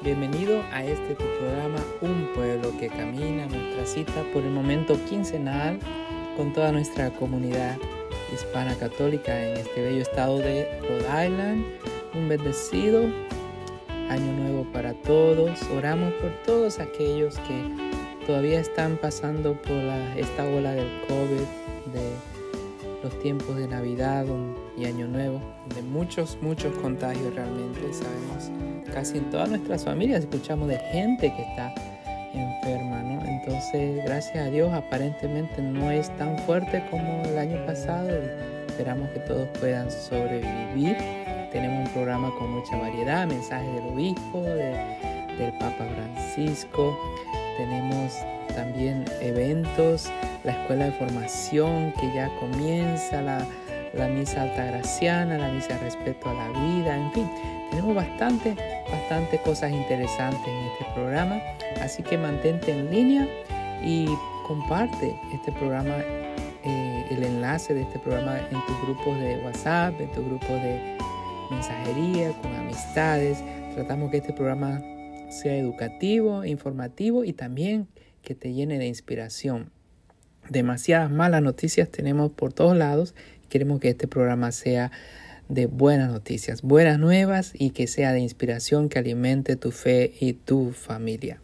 Bienvenido a este tu programa Un pueblo que camina, nuestra cita por el momento quincenal con toda nuestra comunidad hispana católica en este bello estado de Rhode Island. Un bendecido año nuevo para todos. Oramos por todos aquellos que todavía están pasando por esta ola del COVID, los tiempos de Navidad y Año Nuevo, de muchos, muchos contagios realmente. Sabemos, casi en todas nuestras familias escuchamos de gente que está enferma, ¿no? Entonces, gracias a Dios, aparentemente no es tan fuerte como el año pasado y esperamos que todos puedan sobrevivir. Tenemos un programa con mucha variedad, mensajes del obispo, del Papa Francisco, tenemos también eventos la escuela de formación que ya comienza, la, la misa altagraciana, la misa de respeto a la vida, en fin, tenemos bastante, bastante cosas interesantes en este programa, así que mantente en línea y comparte este programa, eh, el enlace de este programa en tus grupos de WhatsApp, en tus grupos de mensajería, con amistades. Tratamos que este programa sea educativo, informativo y también que te llene de inspiración demasiadas malas noticias tenemos por todos lados. Queremos que este programa sea de buenas noticias, buenas nuevas y que sea de inspiración que alimente tu fe y tu familia.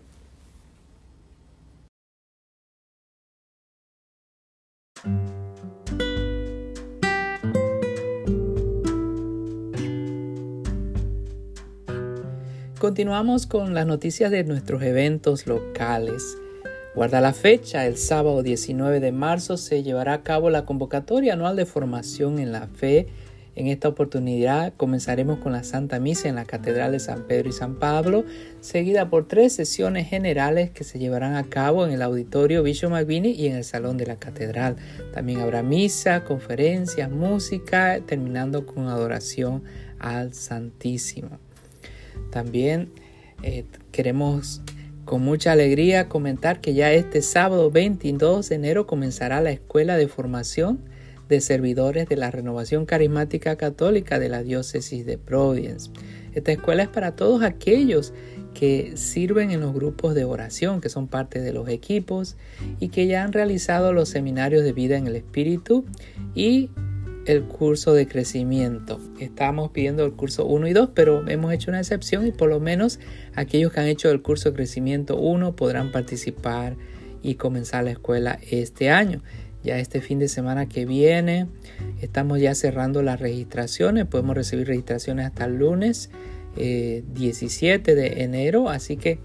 Continuamos con las noticias de nuestros eventos locales. Guarda la fecha, el sábado 19 de marzo se llevará a cabo la convocatoria anual de formación en la fe. En esta oportunidad comenzaremos con la Santa Misa en la Catedral de San Pedro y San Pablo, seguida por tres sesiones generales que se llevarán a cabo en el Auditorio Bishop McVinney y en el Salón de la Catedral. También habrá misa, conferencias, música, terminando con adoración al Santísimo. También eh, queremos con mucha alegría comentar que ya este sábado 22 de enero comenzará la Escuela de Formación de Servidores de la Renovación Carismática Católica de la Diócesis de Providence. Esta escuela es para todos aquellos que sirven en los grupos de oración, que son parte de los equipos y que ya han realizado los seminarios de vida en el Espíritu y el curso de crecimiento. Estamos pidiendo el curso 1 y 2, pero hemos hecho una excepción y por lo menos aquellos que han hecho el curso de crecimiento 1 podrán participar y comenzar la escuela este año. Ya este fin de semana que viene estamos ya cerrando las registraciones. Podemos recibir registraciones hasta el lunes 17 eh, de enero. Así que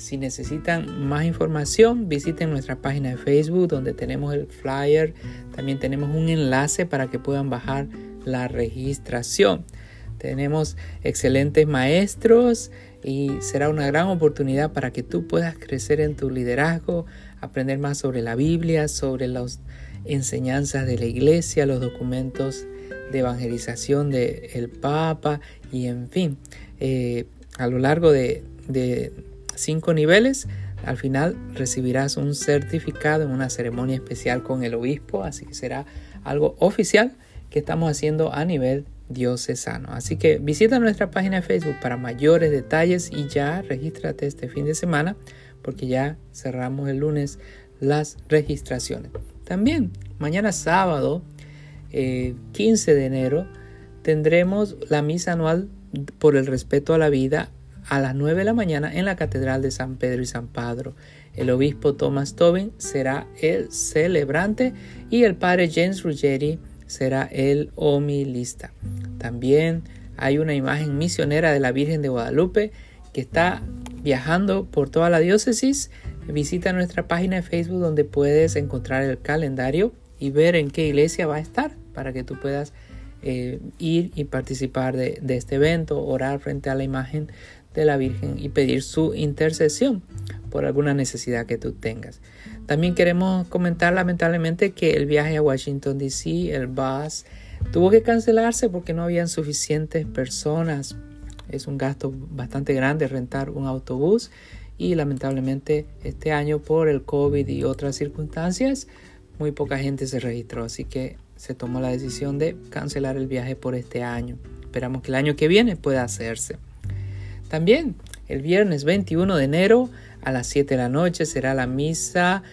si necesitan más información, visiten nuestra página de Facebook donde tenemos el flyer. También tenemos un enlace para que puedan bajar la registración. Tenemos excelentes maestros y será una gran oportunidad para que tú puedas crecer en tu liderazgo, aprender más sobre la Biblia, sobre las enseñanzas de la iglesia, los documentos de evangelización del Papa y en fin, eh, a lo largo de cinco niveles. Al final recibirás un certificado en una ceremonia especial con el obispo, así que será algo oficial que estamos haciendo a nivel diocesano. Así que visita nuestra página de Facebook para mayores detalles y ya regístrate este fin de semana porque ya cerramos el lunes las registraciones. También mañana sábado 15 eh, de enero tendremos la misa anual por el respeto a la vida a las 9 de la mañana en la Catedral de San Pedro y San Padre. El obispo Thomas Tobin será el celebrante y el padre James Ruggeri será el homilista. También hay una imagen misionera de la Virgen de Guadalupe que está viajando por toda la diócesis. Visita nuestra página de Facebook donde puedes encontrar el calendario y ver en qué iglesia va a estar para que tú puedas eh, ir y participar de, de, este evento, orar frente a la imagen de la Virgen y pedir su intercesión por alguna necesidad que tú tengas. También queremos comentar lamentablemente que el viaje a Washington DC, el bus, tuvo que cancelarse porque no habían suficientes personas. Es un gasto bastante grande rentar un autobús y lamentablemente este año por el COVID y otras circunstancias muy poca gente se registró, así que se tomó la decisión de cancelar el viaje por este año. Esperamos que el año que viene pueda hacerse. También El viernes 21 de enero a las 7 de la noche será la misa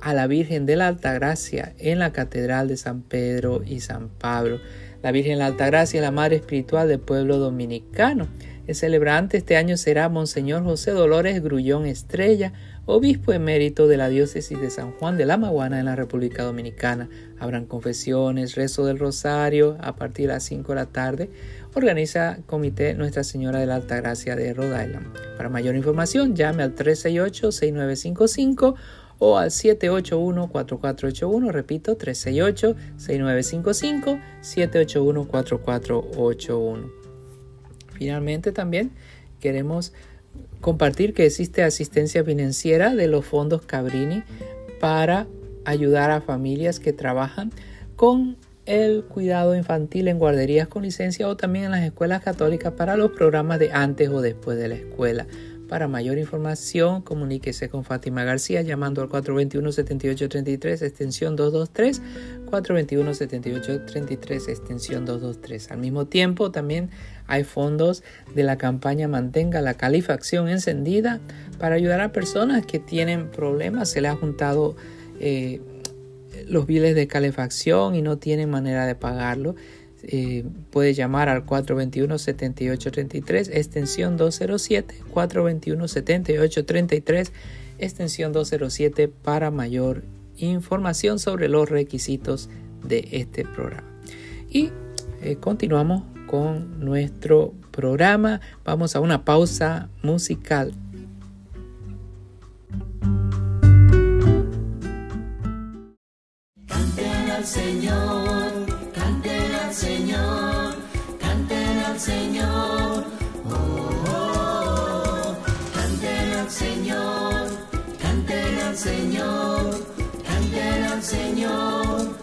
a la Virgen de la Altagracia en la Catedral de San Pedro y San Pablo. La Virgen de la Altagracia es la madre espiritual del pueblo dominicano. El celebrante este año será Monseñor José Dolores Grullón Estrella, obispo emérito de la diócesis de San Juan de la Maguana en la República Dominicana. Habrán confesiones, rezo del rosario a partir de las 5 de la tarde. Organiza Comité Nuestra Señora de la Altagracia de Rhode Island. Para mayor información, llame al 368-6955 o al 781-4481, repito, 368-6955, 781-4481. Finalmente también queremos compartir que existe asistencia financiera de los fondos Cabrini para ayudar a familias que trabajan con el cuidado infantil en guarderías con licencia o también en las escuelas católicas para los programas de antes o después de la escuela. Para mayor información, comuníquese con Fátima García llamando al 421-7833, extensión 223, 421-7833, extensión 223. Al mismo tiempo, también hay fondos de la campaña Mantenga la calefacción encendida para ayudar a personas que tienen problemas. Se le ha juntado eh, los biles de calefacción y no tienen manera de pagarlo. Eh, puede llamar al 421-7833, extensión 207, 421-7833, extensión 207 para mayor información sobre los requisitos de este programa. Y eh, continuamos con nuestro programa. Vamos a una pausa musical. Al Señor Señor, canten al Señor. Oh, oh, canten al Señor, canten al Señor, canten al. Señor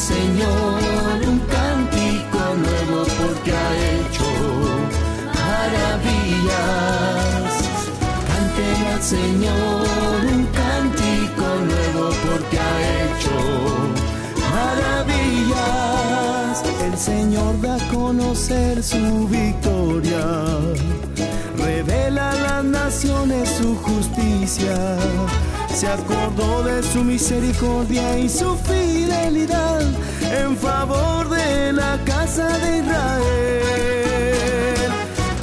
Señor un cántico nuevo porque ha hecho maravillas. Canten al Señor un cántico nuevo porque ha hecho maravillas. El Señor da a conocer su victoria. Revela a las naciones su justicia. Se acordó de su misericordia y su fidelidad en favor de la casa de Israel.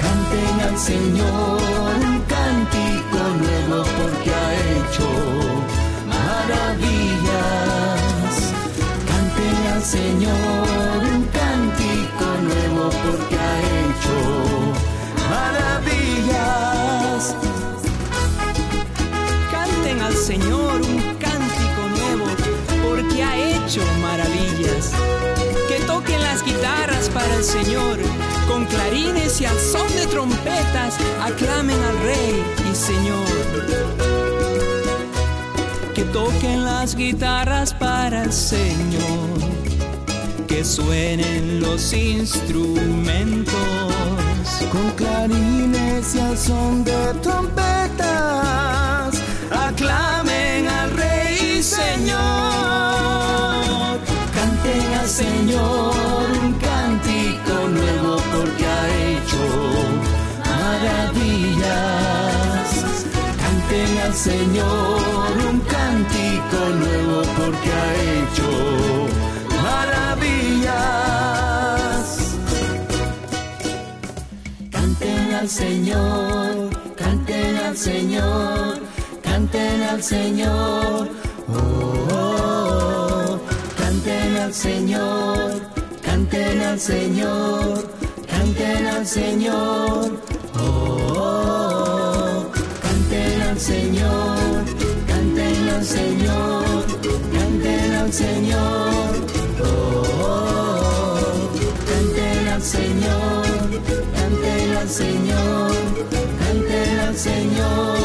Canten al Señor un cántico nuevo porque ha hecho maravillas. Canten al Señor un cántico nuevo porque al Señor un cántico nuevo porque ha hecho maravillas. Que toquen las guitarras para el Señor, con clarines y al son de trompetas, aclamen al Rey y Señor. Que toquen las guitarras para el Señor, que suenen los instrumentos. Con clarines y al son de trompetas, Señor. Canten al Señor un cántico nuevo porque ha hecho maravillas. Señor un cántico nuevo porque ha hecho maravillas. Canten al Señor, canten al Señor, canten al Señor. Oh, oh, oh. canten al Señor, canten al Señor, canten al Señor. Oh, canten al Señor, canten al Señor, canten al Señor. Oh. canten al Señor, canten al Señor, canten al Señor.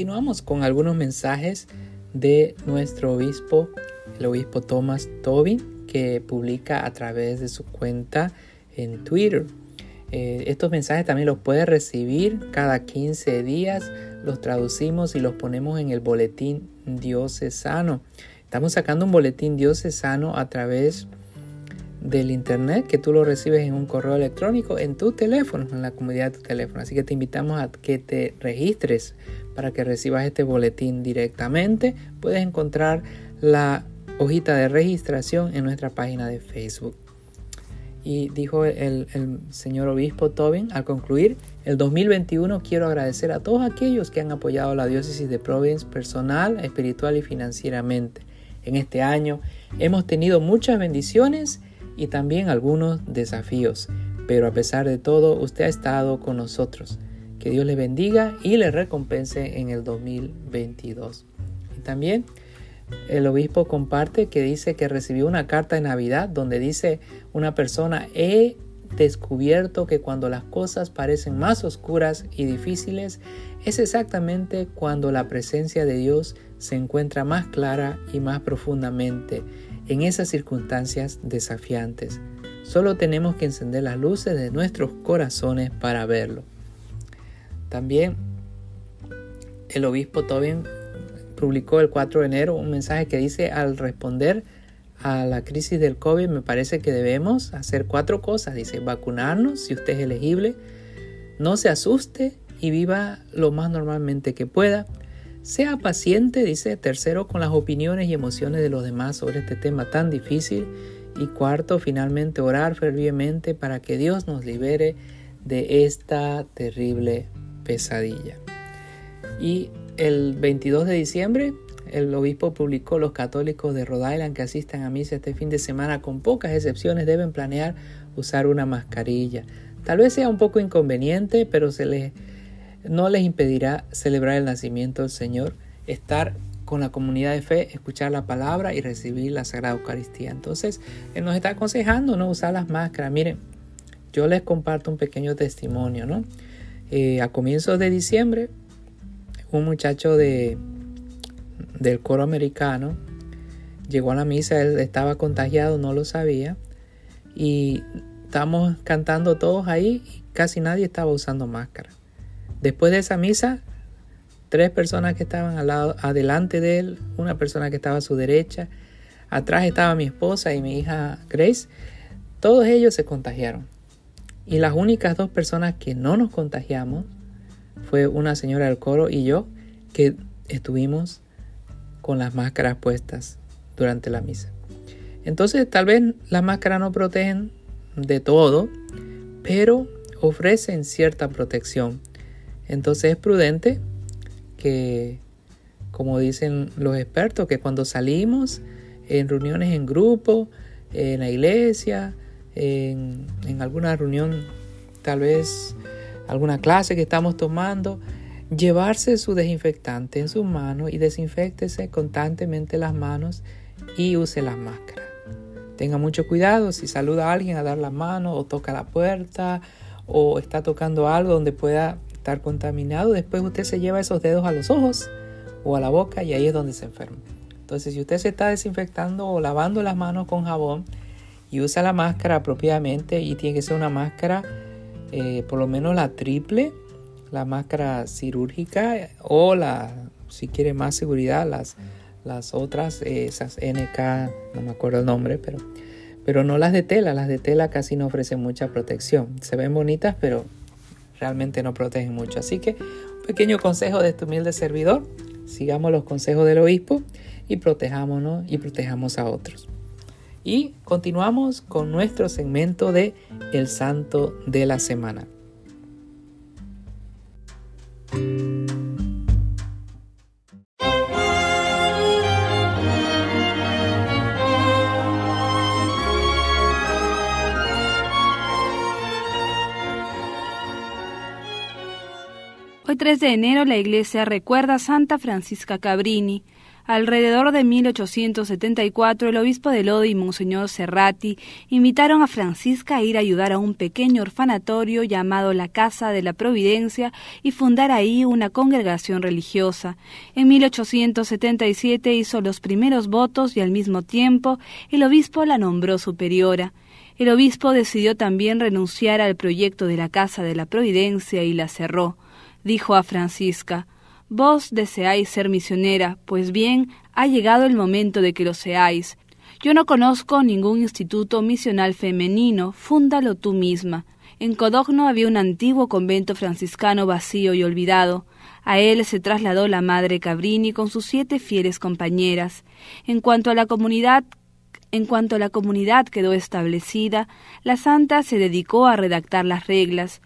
Continuamos con algunos mensajes de nuestro obispo, el obispo Thomas Tobin, que publica a través de su cuenta en Twitter. Eh, estos mensajes también los puedes recibir cada 15 días, los traducimos y los ponemos en el boletín diocesano. Estamos sacando un boletín diocesano a través del internet que tú lo recibes en un correo electrónico en tu teléfono, en la comodidad de tu teléfono. Así que te invitamos a que te registres para que recibas este boletín directamente. Puedes encontrar la hojita de registración en nuestra página de Facebook. Y dijo el, señor obispo Tobin al concluir, el 2021 quiero agradecer a todos aquellos que han apoyado la diócesis de Providence personal, espiritual y financieramente. En este año hemos tenido muchas bendiciones y también algunos desafíos, pero a pesar de todo usted ha estado con nosotros. Que Dios le bendiga y le recompense en el 2022. Y también el obispo comparte que dice que recibió una carta de Navidad donde dice una persona, he descubierto que cuando las cosas parecen más oscuras y difíciles, es exactamente cuando la presencia de Dios se encuentra más clara y más profundamente en esas circunstancias desafiantes. Solo tenemos que encender las luces de nuestros corazones para verlo. También el obispo Tobin publicó el 4 de enero un mensaje que dice al responder a la crisis del COVID me parece que debemos hacer cuatro cosas. Dice vacunarnos si usted es elegible, no se asuste y viva lo más normalmente que pueda. Sea paciente, dice tercero, con las opiniones y emociones de los demás sobre este tema tan difícil. Y cuarto, finalmente orar fervientemente para que Dios nos libere de esta terrible pesadilla. Y el 22 de diciembre, el obispo publicó los católicos de Rhode Island que asistan a misa este fin de semana, con pocas excepciones, deben planear usar una mascarilla. Tal vez sea un poco inconveniente, pero se les, no les impedirá celebrar el nacimiento del Señor, estar con la comunidad de fe, escuchar la palabra y recibir la Sagrada Eucaristía. Entonces, Él nos está aconsejando no usar las máscaras. Miren, yo les comparto un pequeño testimonio, ¿no? Eh, a comienzos de diciembre, un muchacho de, del coro americano llegó a la misa, él estaba contagiado, no lo sabía, y estábamos cantando todos ahí y casi nadie estaba usando máscara. Después de esa misa, tres personas que estaban al lado, adelante de él, una persona que estaba a su derecha, atrás estaba mi esposa y mi hija Grace, todos ellos se contagiaron. Y las únicas dos personas que no nos contagiamos fue una señora del coro y yo que estuvimos con las máscaras puestas durante la misa. Entonces tal vez las máscaras no protegen de todo, pero ofrecen cierta protección. Entonces es prudente que, como dicen los expertos, que cuando salimos en reuniones en grupo, en la iglesia, en, alguna reunión, tal vez alguna clase que estamos tomando, llevarse su desinfectante en su mano y desinfectese constantemente las manos y use las máscaras. Tenga mucho cuidado si saluda a alguien a dar la mano o toca la puerta o está tocando algo donde pueda estar contaminado. Después usted se lleva esos dedos a los ojos o a la boca y ahí es donde se enferma. Entonces si usted se está desinfectando o lavando las manos con jabón y usa la máscara apropiadamente y tiene que ser una máscara eh, por lo menos la triple, la máscara quirúrgica o la, si quiere más seguridad, las las otras, eh, esas NK, no me acuerdo el nombre, pero, pero no las de tela. Las de tela casi no ofrecen mucha protección. Se ven bonitas, pero realmente no protegen mucho. Así que un pequeño consejo de este humilde servidor. Sigamos los consejos del obispo y protejámonos y protejamos a otros. Y continuamos con nuestro segmento de El Santo de la Semana. Hoy 3 de enero la iglesia recuerda a Santa Francisca Cabrini. Alrededor de 1874 el obispo de Lodi y Monseñor Serrati invitaron a Francisca a ir a ayudar a un pequeño orfanatorio llamado la Casa de la Providencia y fundar ahí una congregación religiosa. En 1877 hizo los primeros votos y al mismo tiempo el obispo la nombró superiora. El obispo decidió también renunciar al proyecto de la Casa de la Providencia y la cerró dijo a Francisca, Vos deseáis ser misionera, pues bien, ha llegado el momento de que lo seáis. Yo no conozco ningún instituto misional femenino, fúndalo tú misma. En Codogno había un antiguo convento franciscano vacío y olvidado. A él se trasladó la madre Cabrini con sus siete fieles compañeras. En cuanto a la comunidad en cuanto la comunidad quedó establecida, la santa se dedicó a redactar las reglas,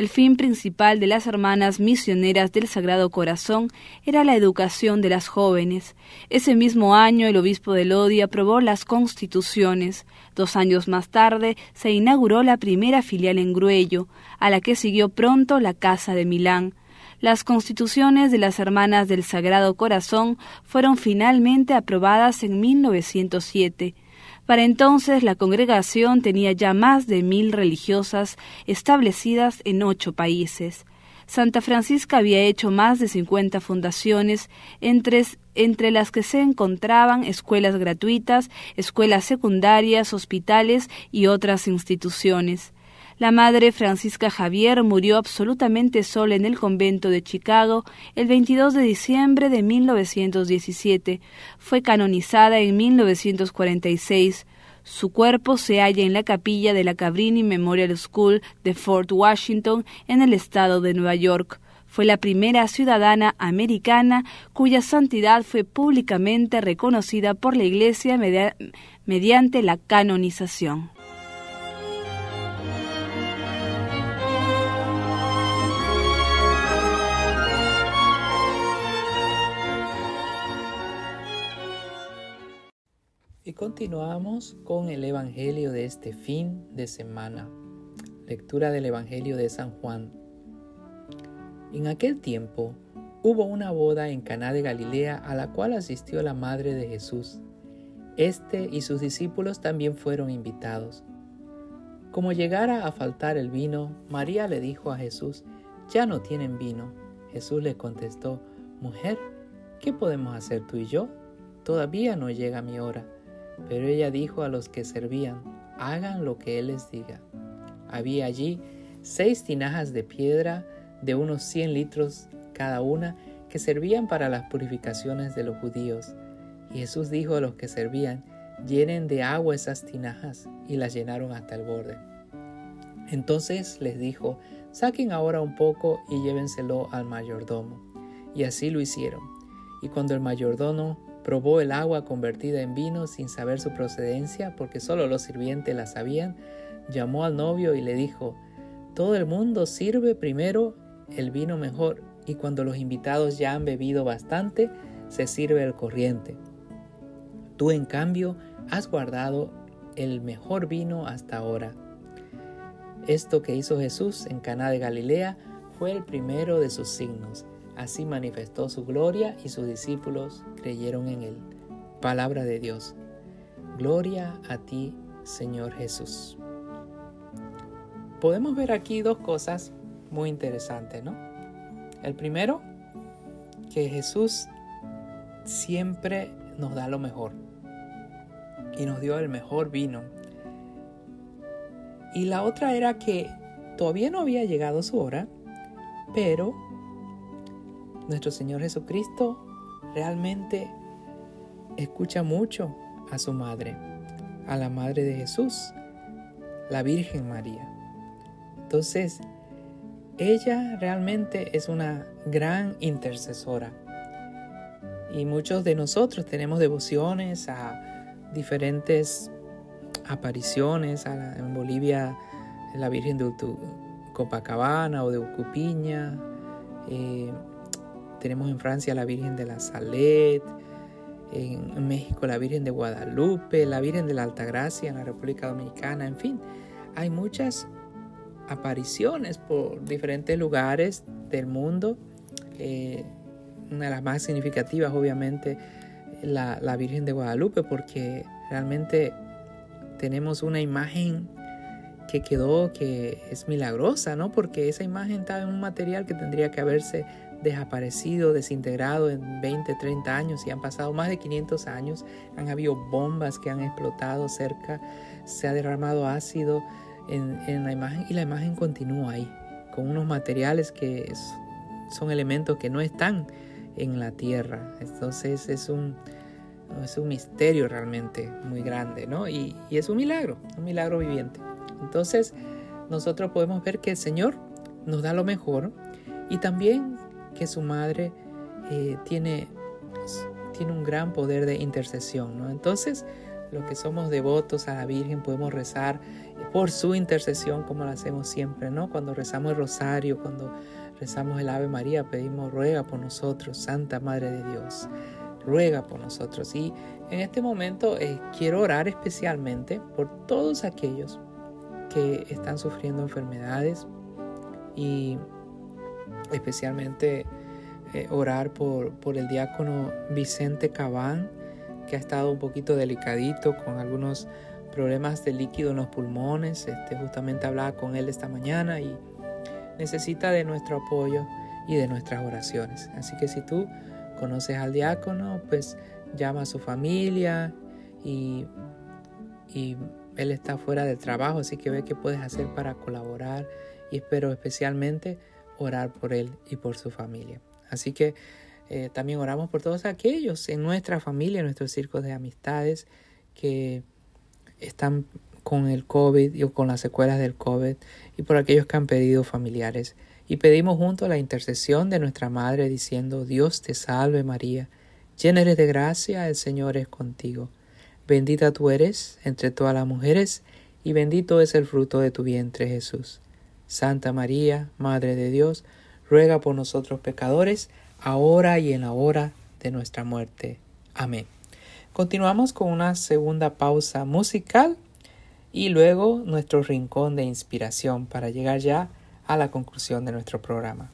el fin principal de las hermanas misioneras del Sagrado Corazón era la educación de las jóvenes. Ese mismo año el obispo de Lodi aprobó las constituciones. Dos años más tarde se inauguró la primera filial en Gruello, a la que siguió pronto la Casa de Milán. Las constituciones de las Hermanas del Sagrado Corazón fueron finalmente aprobadas en 1907. Para entonces la congregación tenía ya más de mil religiosas establecidas en ocho países. Santa Francisca había hecho más de cincuenta fundaciones, entre, entre, las que se encontraban escuelas gratuitas, escuelas secundarias, hospitales y otras instituciones. La madre Francisca Javier murió absolutamente sola en el convento de Chicago el 22 de diciembre de 1917. Fue canonizada en 1946. Su cuerpo se halla en la capilla de la Cabrini Memorial School de Fort Washington, en el estado de Nueva York. Fue la primera ciudadana americana cuya santidad fue públicamente reconocida por la Iglesia mediante la canonización. Y continuamos con el Evangelio de este fin de semana. Lectura del Evangelio de San Juan. En aquel tiempo hubo una boda en Caná de Galilea a la cual asistió la madre de Jesús. Este y sus discípulos también fueron invitados. Como llegara a faltar el vino, María le dijo a Jesús, ya no tienen vino. Jesús le contestó, Mujer, ¿qué podemos hacer tú y yo? Todavía no llega mi hora. Pero ella dijo a los que servían, hagan lo que él les diga. Había allí seis tinajas de piedra de unos cien litros cada una que servían para las purificaciones de los judíos. Y Jesús dijo a los que servían, llenen de agua esas tinajas, y las llenaron hasta el borde. Entonces les dijo, saquen ahora un poco y llévenselo al mayordomo. Y así lo hicieron. Y cuando el mayordomo Probó el agua convertida en vino sin saber su procedencia, porque solo los sirvientes la sabían. Llamó al novio y le dijo, todo el mundo sirve primero el vino mejor, y cuando los invitados ya han bebido bastante, se sirve el corriente. Tú, en cambio, has guardado el mejor vino hasta ahora. Esto que hizo Jesús en Caná de Galilea fue el primero de sus signos Así manifestó su gloria y sus discípulos creyeron en él. Palabra de Dios. Gloria a ti, Señor Jesús. Podemos ver aquí dos cosas muy interesantes, ¿no? El primero, que Jesús siempre nos da lo mejor y nos dio el mejor vino. Y la otra era que todavía no había llegado su hora, pero nuestro Señor Jesucristo realmente escucha mucho a su madre, a la madre de Jesús, la Virgen María. Entonces, ella realmente es una gran intercesora. Y muchos de nosotros tenemos devociones a diferentes apariciones, en Bolivia la Virgen de Copacabana o de Ucupiña, eh, tenemos en Francia la Virgen de la Salet, en México la Virgen de Guadalupe, la Virgen de la Altagracia en la República Dominicana, en fin, hay muchas apariciones por diferentes lugares del mundo. Eh, una de las más significativas, obviamente, la, la Virgen de Guadalupe, porque realmente tenemos una imagen que quedó que es milagrosa, ¿no? Porque esa imagen está en un material que tendría que haberse desaparecido, desintegrado en 20, 30 años y han pasado más de 500 años. Han habido bombas que han explotado cerca, se ha derramado ácido en, la imagen y la imagen continúa ahí, con unos materiales que son elementos que no están en la tierra. Entonces es un, es un misterio realmente muy grande, ¿no? Y, y es un milagro, un milagro viviente. Entonces nosotros podemos ver que el Señor nos da lo mejor y también que su madre eh, tiene, tiene un gran poder de intercesión. ¿no? Entonces, los que somos devotos a la Virgen podemos rezar por su intercesión como lo hacemos siempre, ¿no? Cuando rezamos el rosario, cuando rezamos el Ave María, pedimos ruega por nosotros, Santa Madre de Dios, ruega por nosotros. Y en este momento eh, quiero orar especialmente por todos aquellos que están sufriendo enfermedades y especialmente eh, orar por, por el diácono Vicente Cabán, que ha estado un poquito delicadito con algunos problemas de líquido en los pulmones. Este, justamente hablaba con él esta mañana y necesita de nuestro apoyo y de nuestras oraciones. Así que si tú conoces al diácono, pues llama a su familia y, y él está fuera del trabajo, así que ve qué puedes hacer para colaborar y espero especialmente orar por él y por su familia. Así que eh, también oramos por todos aquellos en nuestra familia, en nuestros círculos de amistades que están con el COVID o con las secuelas del COVID y por aquellos que han pedido familiares. Y pedimos junto la intercesión de nuestra Madre diciendo, Dios te salve María, llena eres de gracia, el Señor es contigo. Bendita tú eres entre todas las mujeres y bendito es el fruto de tu vientre Jesús. Santa María, Madre de Dios, ruega por nosotros pecadores, ahora y en la hora de nuestra muerte. Amén. Continuamos con una segunda pausa musical y luego nuestro rincón de inspiración para llegar ya a la conclusión de nuestro programa.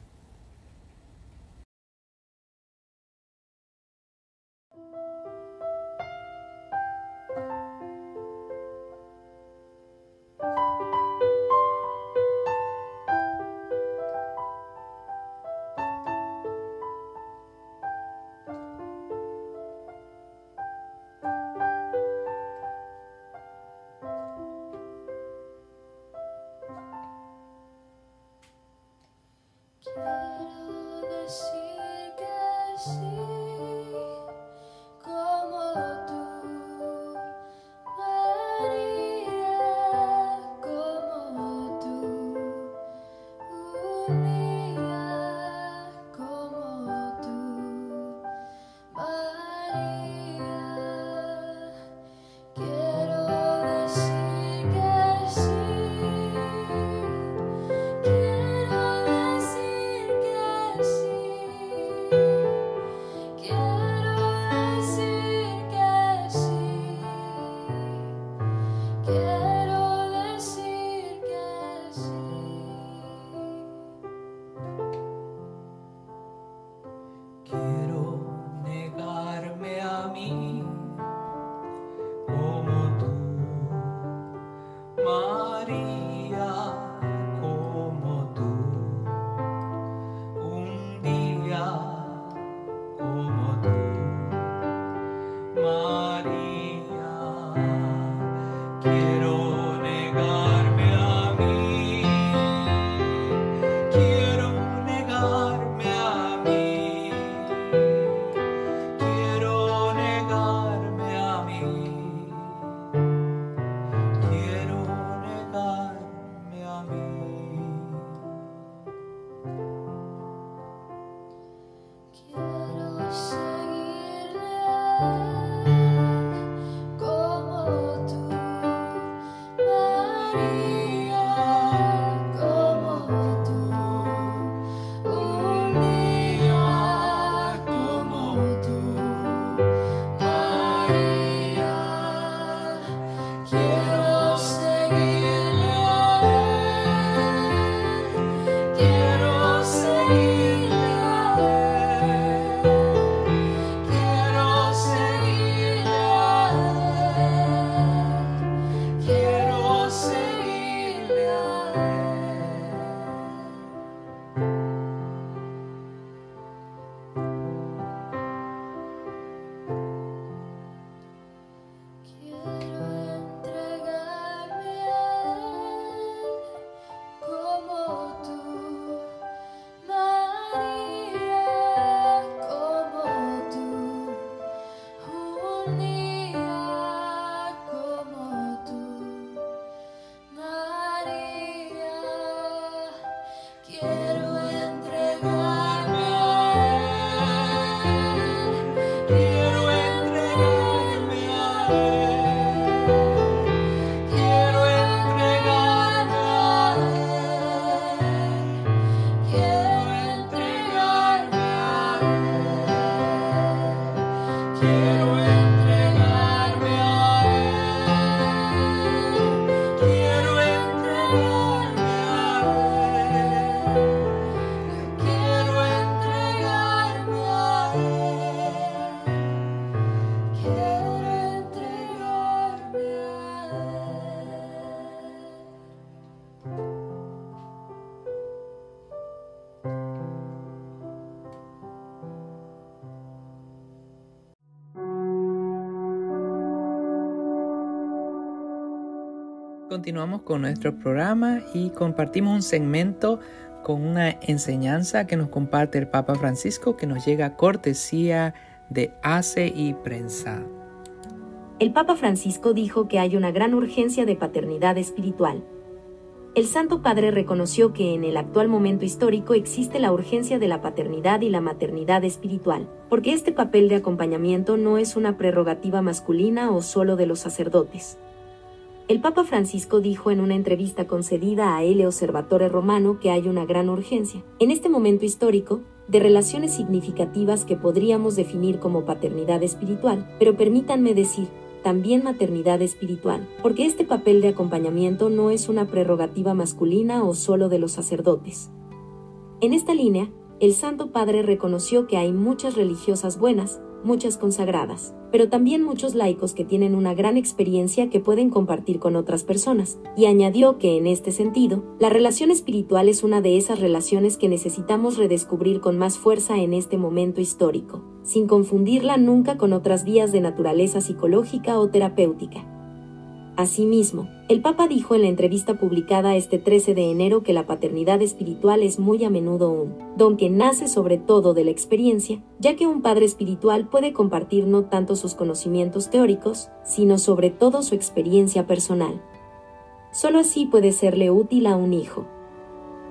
Continuamos con nuestro programa y compartimos un segmento con una enseñanza que nos comparte el Papa Francisco que nos llega cortesía de ACE y Prensa. El Papa Francisco dijo que hay una gran urgencia de paternidad espiritual. El Santo Padre reconoció que en el actual momento histórico existe la urgencia de la paternidad y la maternidad espiritual, porque este papel de acompañamiento no es una prerrogativa masculina o solo de los sacerdotes. El Papa Francisco dijo en una entrevista concedida a El Observatore Romano que hay una gran urgencia, en este momento histórico, de relaciones significativas que podríamos definir como paternidad espiritual, pero permítanme decir, también maternidad espiritual, porque este papel de acompañamiento no es una prerrogativa masculina o solo de los sacerdotes. En esta línea, el Santo Padre reconoció que hay muchas religiosas buenas, muchas consagradas, pero también muchos laicos que tienen una gran experiencia que pueden compartir con otras personas, y añadió que en este sentido, la relación espiritual es una de esas relaciones que necesitamos redescubrir con más fuerza en este momento histórico, sin confundirla nunca con otras vías de naturaleza psicológica o terapéutica. Asimismo, el Papa dijo en la entrevista publicada este 13 de enero que la paternidad espiritual es muy a menudo un don que nace sobre todo de la experiencia, ya que un padre espiritual puede compartir no tanto sus conocimientos teóricos, sino sobre todo su experiencia personal. Solo así puede serle útil a un hijo.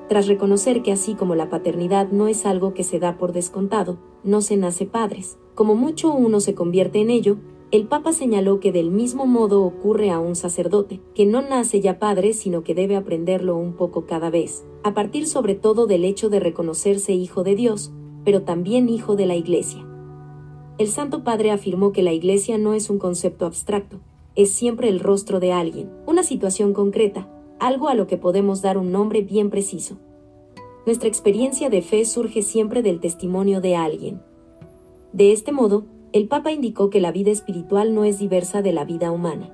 Tras reconocer que así como la paternidad no es algo que se da por descontado, no se nace padres, como mucho uno se convierte en ello, el Papa señaló que del mismo modo ocurre a un sacerdote, que no nace ya padre sino que debe aprenderlo un poco cada vez, a partir sobre todo del hecho de reconocerse hijo de Dios, pero también hijo de la Iglesia. El Santo Padre afirmó que la Iglesia no es un concepto abstracto, es siempre el rostro de alguien, una situación concreta, algo a lo que podemos dar un nombre bien preciso. Nuestra experiencia de fe surge siempre del testimonio de alguien. De este modo, el Papa indicó que la vida espiritual no es diversa de la vida humana.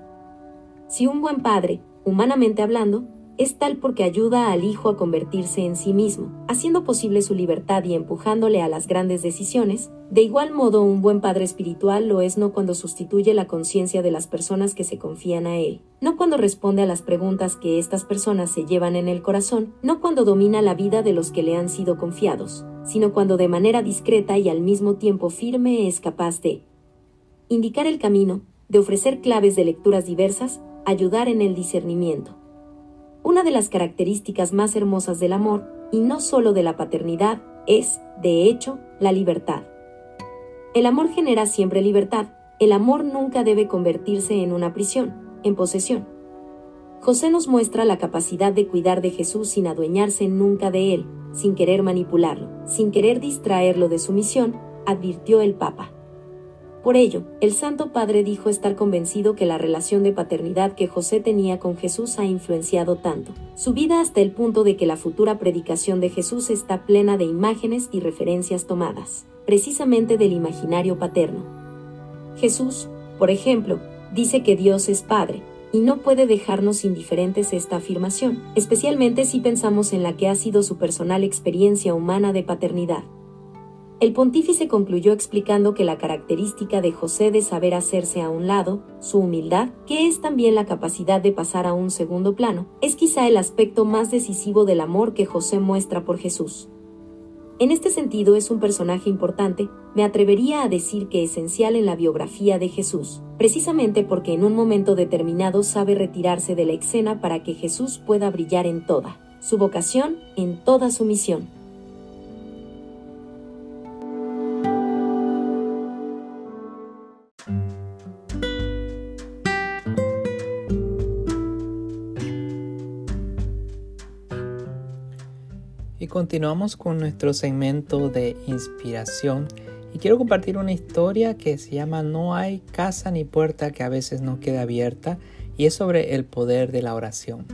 Si un buen padre, humanamente hablando, es tal porque ayuda al hijo a convertirse en sí mismo, haciendo posible su libertad y empujándole a las grandes decisiones. De igual modo, un buen padre espiritual lo es no cuando sustituye la conciencia de las personas que se confían a él, no cuando responde a las preguntas que estas personas se llevan en el corazón, no cuando domina la vida de los que le han sido confiados, sino cuando de manera discreta y al mismo tiempo firme es capaz de indicar el camino, de ofrecer claves de lecturas diversas, ayudar en el discernimiento. Una de las características más hermosas del amor, y no solo de la paternidad, es, de hecho, la libertad. El amor genera siempre libertad, el amor nunca debe convertirse en una prisión, en posesión. José nos muestra la capacidad de cuidar de Jesús sin adueñarse nunca de él, sin querer manipularlo, sin querer distraerlo de su misión, advirtió el Papa. Por ello, el Santo Padre dijo estar convencido que la relación de paternidad que José tenía con Jesús ha influenciado tanto su vida hasta el punto de que la futura predicación de Jesús está plena de imágenes y referencias tomadas, precisamente del imaginario paterno. Jesús, por ejemplo, dice que Dios es Padre, y no puede dejarnos indiferentes esta afirmación, especialmente si pensamos en la que ha sido su personal experiencia humana de paternidad. El pontífice concluyó explicando que la característica de José de saber hacerse a un lado, su humildad, que es también la capacidad de pasar a un segundo plano, es quizá el aspecto más decisivo del amor que José muestra por Jesús. En este sentido es un personaje importante, me atrevería a decir que esencial en la biografía de Jesús, precisamente porque en un momento determinado sabe retirarse de la escena para que Jesús pueda brillar en toda su vocación, en toda su misión. Continuamos con nuestro segmento de inspiración. Y quiero compartir una historia que se llama No hay casa ni puerta que a veces no quede abierta y es sobre el poder de la oración.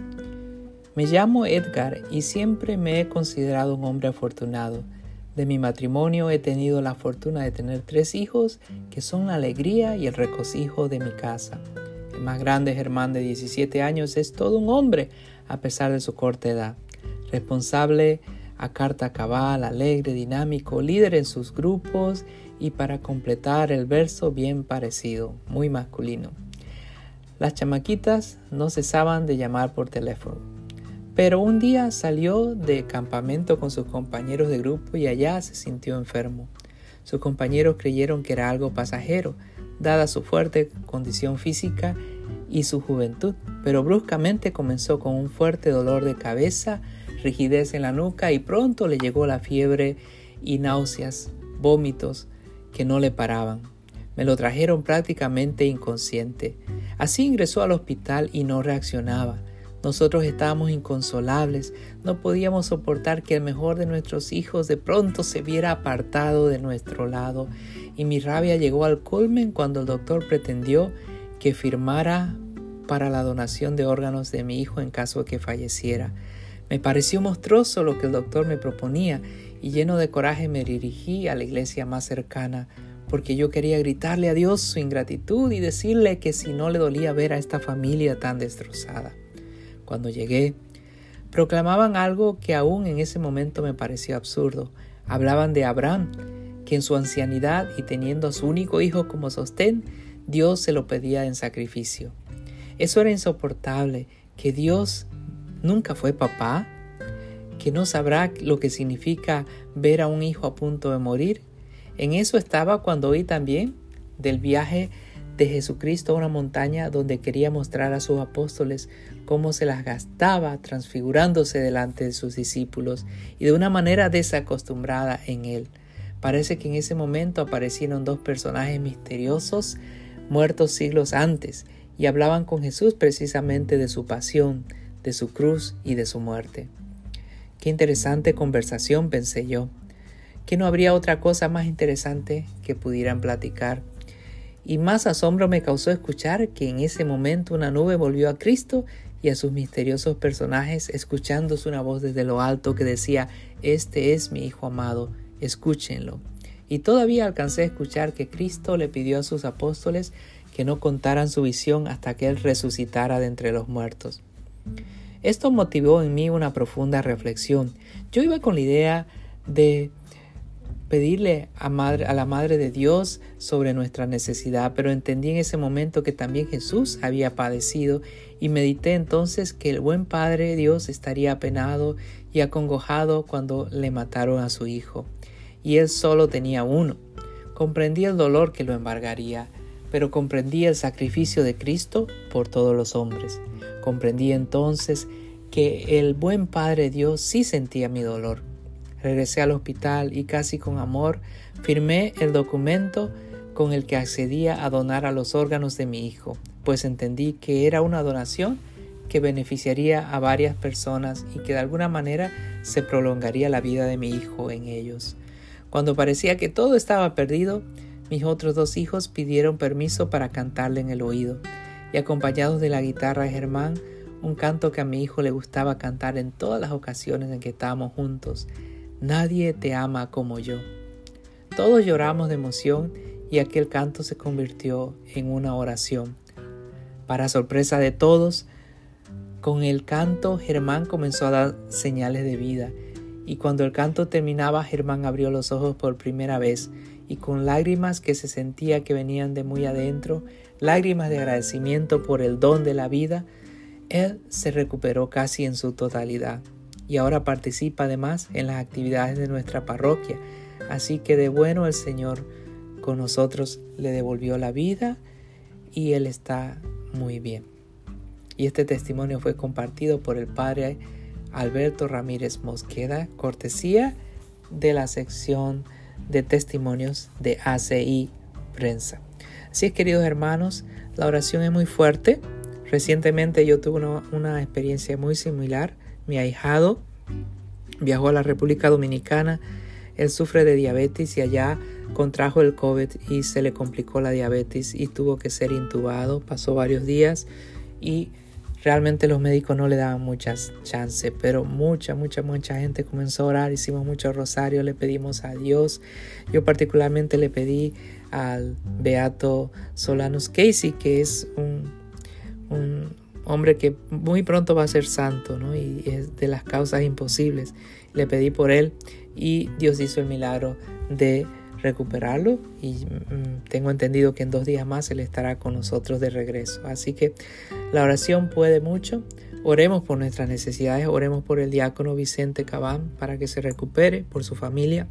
Me llamo Edgar y siempre me he considerado un hombre afortunado. De mi matrimonio he tenido la fortuna de tener tres hijos que son la alegría y el regocijo de mi casa. El más grande, Germán, de 17 años, es todo un hombre a pesar de su corta edad. Responsable a carta cabal, alegre, dinámico, líder en sus grupos y para completar el verso bien parecido, muy masculino. Las chamaquitas no cesaban de llamar por teléfono, pero un día salió de campamento con sus compañeros de grupo y allá se sintió enfermo. Sus compañeros creyeron que era algo pasajero, dada su fuerte condición física y su juventud, pero bruscamente comenzó con un fuerte dolor de cabeza, rigidez en la nuca y pronto le llegó la fiebre y náuseas, vómitos que no le paraban. Me lo trajeron prácticamente inconsciente. Así ingresó al hospital y no reaccionaba. Nosotros estábamos inconsolables, no podíamos soportar que el mejor de nuestros hijos de pronto se viera apartado de nuestro lado, y mi rabia llegó al culmen cuando el doctor pretendió que firmara para la donación de órganos de mi hijo en caso de que falleciera. Me pareció monstruoso lo que el doctor me proponía y lleno de coraje me dirigí a la iglesia más cercana porque yo quería gritarle a Dios su ingratitud y decirle que si no le dolía ver a esta familia tan destrozada. Cuando llegué, proclamaban algo que aún en ese momento me pareció absurdo. Hablaban de Abraham, que en su ancianidad y teniendo a su único hijo como sostén, Dios se lo pedía en sacrificio. Eso era insoportable, que Dios nunca fue papá, que no sabrá lo que significa ver a un hijo a punto de morir. En eso estaba cuando oí también del viaje de Jesucristo a una montaña donde quería mostrar a sus apóstoles cómo se las gastaba transfigurándose delante de sus discípulos y de una manera desacostumbrada en él. Parece que en ese momento aparecieron dos personajes misteriosos muertos siglos antes y hablaban con Jesús precisamente de su pasión, de su cruz y de su muerte. Qué interesante conversación, pensé yo. Que no habría otra cosa más interesante que pudieran platicar. Y más asombro me causó escuchar que en ese momento una nube volvió a Cristo y a sus misteriosos personajes escuchándose una voz desde lo alto que decía, Este es mi Hijo amado, escúchenlo. Y todavía alcancé a escuchar que Cristo le pidió a sus apóstoles que no contaran su visión hasta que Él resucitara de entre los muertos. Esto motivó en mí una profunda reflexión. Yo iba con la idea de pedirle a, la Madre de Dios sobre nuestra necesidad, pero entendí en ese momento que también Jesús había padecido y medité entonces que el buen Padre Dios estaría apenado y acongojado cuando le mataron a su hijo, y él solo tenía uno. Comprendí el dolor que lo embargaría, pero comprendí el sacrificio de Cristo por todos los hombres. Comprendí entonces que el buen Padre Dios sí sentía mi dolor Regresé al hospital y casi con amor firmé el documento con el que accedía a donar a los órganos de mi hijo, pues entendí que era una donación que beneficiaría a varias personas y que de alguna manera se prolongaría la vida de mi hijo en ellos. Cuando parecía que todo estaba perdido, mis otros dos hijos pidieron permiso para cantarle en el oído, y acompañados de la guitarra de Germán, un canto que a mi hijo le gustaba cantar en todas las ocasiones en que estábamos juntos, Nadie te ama como yo. Todos lloramos de emoción y aquel canto se convirtió en una oración. Para sorpresa de todos, con el canto Germán comenzó a dar señales de vida y cuando el canto terminaba Germán abrió los ojos por primera vez y con lágrimas que se sentía que venían de muy adentro, lágrimas de agradecimiento por el don de la vida, él se recuperó casi en su totalidad y ahora participa además en las actividades de nuestra parroquia. Así que de bueno el Señor con nosotros le devolvió la vida y Él está muy bien. Y este testimonio fue compartido por el Padre Alberto Ramírez Mosqueda, cortesía de la sección de testimonios de ACI Prensa. Así es, queridos hermanos, la oración es muy fuerte. Recientemente yo tuve una, una experiencia muy similar mi ahijado viajó a la República Dominicana. Él sufre de diabetes y allá contrajo el COVID y se le complicó la diabetes y tuvo que ser intubado. Pasó varios días y realmente los médicos no le daban muchas chances, pero mucha, mucha, mucha gente comenzó a orar, hicimos mucho rosario, le pedimos a Dios. Yo particularmente le pedí al Beato Solanus Casey, que es un, hombre que muy pronto va a ser santo, ¿no? Y es de las causas imposibles. Le pedí por él y Dios hizo el milagro de recuperarlo y mm, tengo entendido que en dos días más Él estará con nosotros de regreso. Así que la oración puede mucho. Oremos por nuestras necesidades, oremos por el diácono Vicente Cabán para que se recupere, por su familia.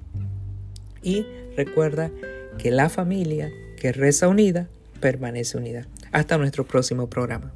Y recuerda que la familia que reza unida permanece unida. Hasta nuestro próximo programa.